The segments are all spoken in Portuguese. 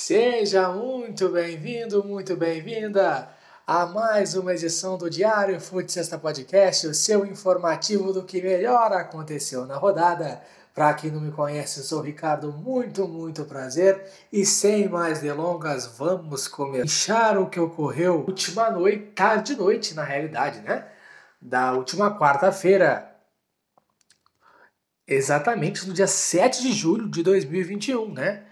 Seja muito bem-vindo, muito bem-vinda a mais uma edição do Diário Fute Sexta Podcast, o seu informativo do que melhor aconteceu na rodada. Para quem não me conhece, sou Ricardo, muito, muito prazer. E sem mais delongas, vamos começar o que ocorreu última noite, tarde noite, na realidade, né? Da última quarta-feira, exatamente no dia 7 de julho de 2021, né?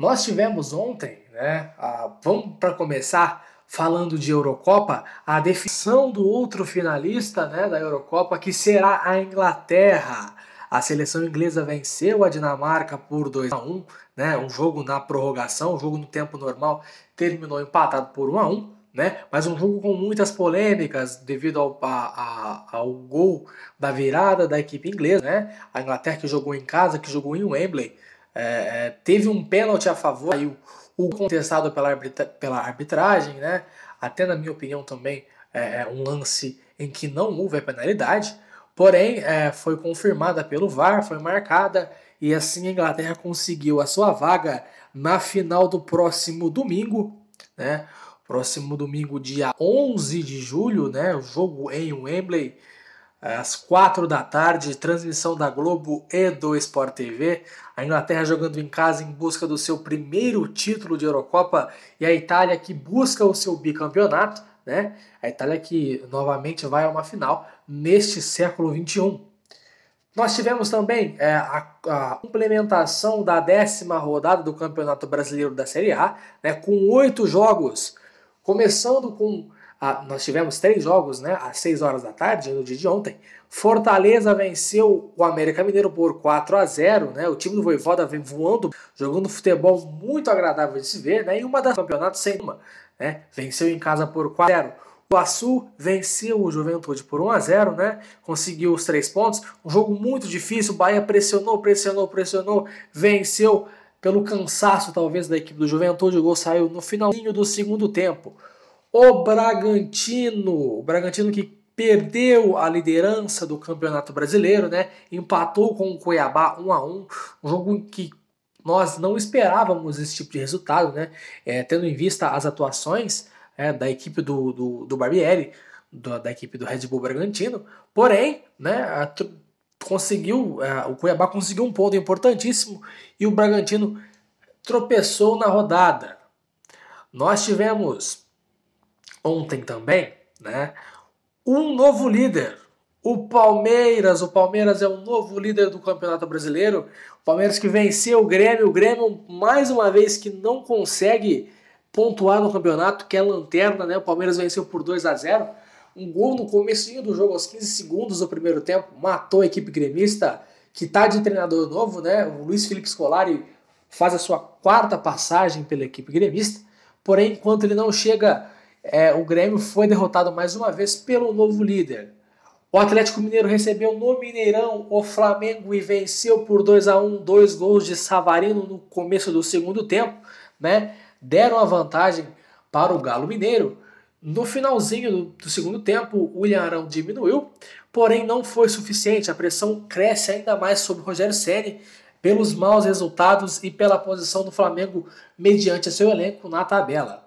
Nós tivemos ontem, né? A, vamos para começar falando de Eurocopa, a definição do outro finalista, né, da Eurocopa, que será a Inglaterra. A seleção inglesa venceu a Dinamarca por 2 a 1, né? Um jogo na prorrogação, um jogo no tempo normal terminou empatado por 1 a 1, né? Mas um jogo com muitas polêmicas devido ao, a, a, ao gol da virada da equipe inglesa, né? A Inglaterra que jogou em casa, que jogou em Wembley, é, é, teve um pênalti a favor, aí o, o contestado pela, arbitra, pela arbitragem, né? Até na minha opinião também é, é um lance em que não houve penalidade, porém é, foi confirmada pelo VAR, foi marcada e assim a Inglaterra conseguiu a sua vaga na final do próximo domingo, né? Próximo domingo, dia 11 de julho, né? O jogo em Wembley às quatro da tarde, transmissão da Globo e do Sport TV. A Inglaterra jogando em casa em busca do seu primeiro título de Eurocopa e a Itália que busca o seu bicampeonato, né? A Itália que novamente vai a uma final neste século XXI. Nós tivemos também é, a, a, implementação da décima rodada do Campeonato Brasileiro da Série A, né, com oito jogos, começando com ah, nós tivemos três jogos né, às 6 horas da tarde, no dia de ontem. Fortaleza venceu o América Mineiro por 4 a 0 né? O time do Voivoda vem voando, jogando futebol muito agradável de se ver, né? E uma das campeonatos sem uma, né? Venceu em casa por 4 a 0. O Açu venceu o Juventude por 1 a 0 né? Conseguiu os três pontos. Um jogo muito difícil. O Bahia pressionou, pressionou, pressionou, venceu pelo cansaço, talvez, da equipe do Juventude. O gol saiu no finalzinho do segundo tempo. O Bragantino, o Bragantino que perdeu a liderança do Campeonato Brasileiro, né? Empatou com o Cuiabá 1 a 1, um jogo que nós não esperávamos esse tipo de resultado, né? É, tendo em vista as atuações é, da equipe do, do, do Barbieri, do, da equipe do Red Bull Bragantino, porém, né? A, conseguiu, é, o Cuiabá conseguiu um ponto importantíssimo e o Bragantino tropeçou na rodada. Nós tivemos ontem também, né? Um novo líder, o Palmeiras. O Palmeiras é o novo líder do Campeonato Brasileiro. O Palmeiras que venceu o Grêmio. O Grêmio, mais uma vez, que não consegue pontuar no campeonato, que é lanterna, né? O Palmeiras venceu por 2 a 0 Um gol no começo do jogo, aos 15 segundos do primeiro tempo, matou a equipe gremista, que está de treinador novo, né? O Luiz Felipe Scolari faz a sua quarta passagem pela equipe gremista. Porém, enquanto ele não chega é, o Grêmio foi derrotado mais uma vez pelo novo líder. O Atlético Mineiro recebeu no Mineirão o Flamengo e venceu por 2 a 1 dois gols de Savarino no começo do segundo tempo, né? Deram a vantagem para o Galo Mineiro. No finalzinho do, do segundo tempo, o William Arão diminuiu, porém não foi suficiente. A pressão cresce ainda mais sobre o Rogério Ceni pelos maus resultados e pela posição do Flamengo mediante seu elenco na tabela.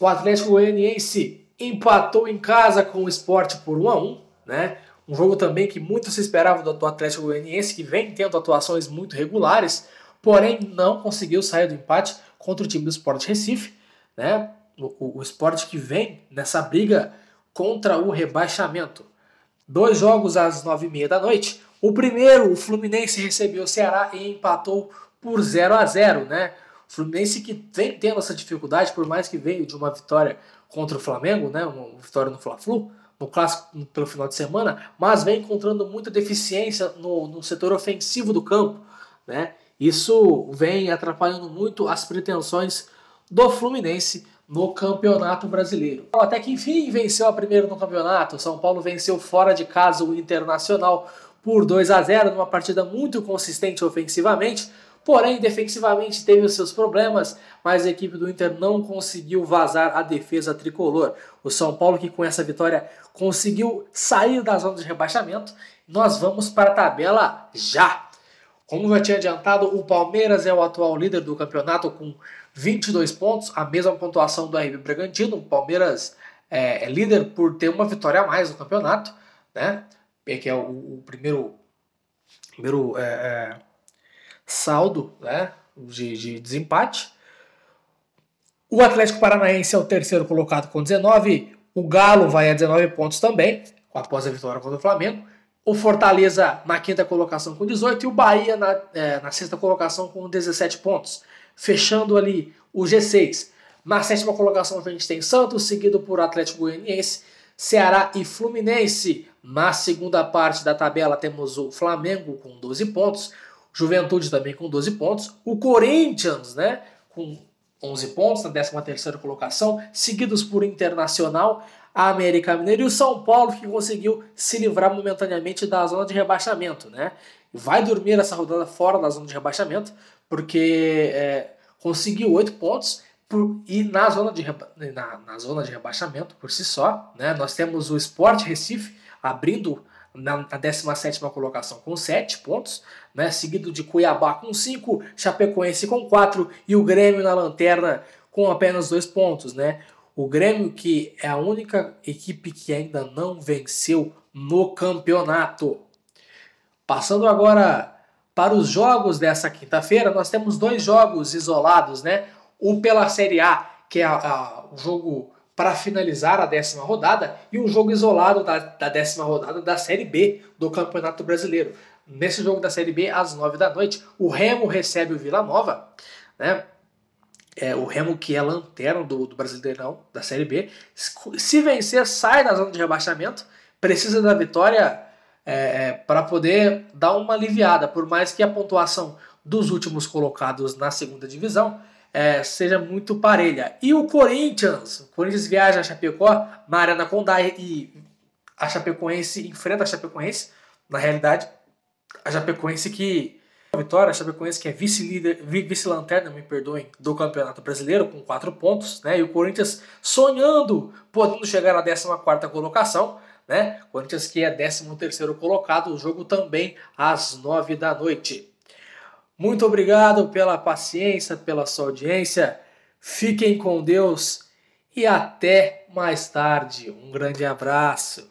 O Atlético Goianiense empatou em casa com o Sport por 1 a 1, né? Um jogo também que muito se esperava do Atlético Goianiense, que vem tendo atuações muito regulares, porém não conseguiu sair do empate contra o time do Sport Recife, né? O, o Sport que vem nessa briga contra o rebaixamento. Dois jogos às nove e meia da noite. O primeiro, o Fluminense recebeu o Ceará e empatou por 0 a 0, né? Fluminense que vem tendo essa dificuldade, por mais que veio de uma vitória contra o Flamengo, né, uma vitória no Fla-Flu, no clássico pelo final de semana, mas vem encontrando muita deficiência no, no setor ofensivo do campo, né? Isso vem atrapalhando muito as pretensões do Fluminense no Campeonato Brasileiro. Até que enfim venceu a primeira no campeonato. São Paulo venceu fora de casa o Internacional por 2 a 0 numa partida muito consistente ofensivamente. Porém, defensivamente teve os seus problemas, mas a equipe do Inter não conseguiu vazar a defesa tricolor. O São Paulo, que com essa vitória conseguiu sair da zona de rebaixamento, nós vamos para a tabela já. Como já tinha adiantado, o Palmeiras é o atual líder do campeonato com 22 pontos, a mesma pontuação do RB Bragantino. O Palmeiras é, é líder por ter uma vitória a mais no campeonato, né? Que é o, o primeiro, primeiro é, é, saldo né? de, de desempate. O Atlético Paranaense é o terceiro colocado com 19. O Galo vai a 19 pontos também, após a vitória contra o Flamengo o Fortaleza na quinta colocação com 18 e o Bahia na, é, na sexta colocação com 17 pontos, fechando ali o G6. Na sétima colocação a gente tem Santos, seguido por Atlético Goianiense, Ceará e Fluminense. Na segunda parte da tabela temos o Flamengo com 12 pontos, Juventude também com 12 pontos, o Corinthians, né, com 11 pontos na 13 terceira colocação, seguidos por Internacional, América Mineiro e o São Paulo, que conseguiu se livrar momentaneamente da zona de rebaixamento. Né? Vai dormir essa rodada fora da zona de rebaixamento, porque é, conseguiu oito pontos por, e na zona, de, na, na, zona de rebaixamento por si só. Né? Nós temos o Sport Recife abrindo na, na 17 colocação com 7 pontos, né? seguido de Cuiabá com 5, Chapecoense com 4 e o Grêmio na lanterna com apenas 2 pontos. Né? O Grêmio, que é a única equipe que ainda não venceu no campeonato. Passando agora para os jogos dessa quinta-feira, nós temos dois jogos isolados, né? Um pela Série A, que é o jogo para finalizar a décima rodada, e um jogo isolado da, da décima rodada da Série B do Campeonato Brasileiro. Nesse jogo da Série B, às nove da noite, o Remo recebe o Vila Nova, né? é, o Remo, que é lanterna do, do Brasileirão, da Série B, se vencer, sai da zona de rebaixamento, precisa da vitória é, é, para poder dar uma aliviada, por mais que a pontuação dos últimos colocados na segunda divisão é, seja muito parelha. E o Corinthians, o Corinthians viaja a Chapecó, na Condá e a Chapecoense enfrenta a Chapecoense, na realidade, a Chapecoense que vitória, a Chapecoense que é vice-líder, vice-lanterna, me perdoem, do Campeonato Brasileiro com quatro pontos, né? E o Corinthians sonhando, podendo chegar à 14 colocação, né? Corinthians que é 13 terceiro colocado, o jogo também às 9 da noite. Muito obrigado pela paciência, pela sua audiência. Fiquem com Deus e até mais tarde. Um grande abraço.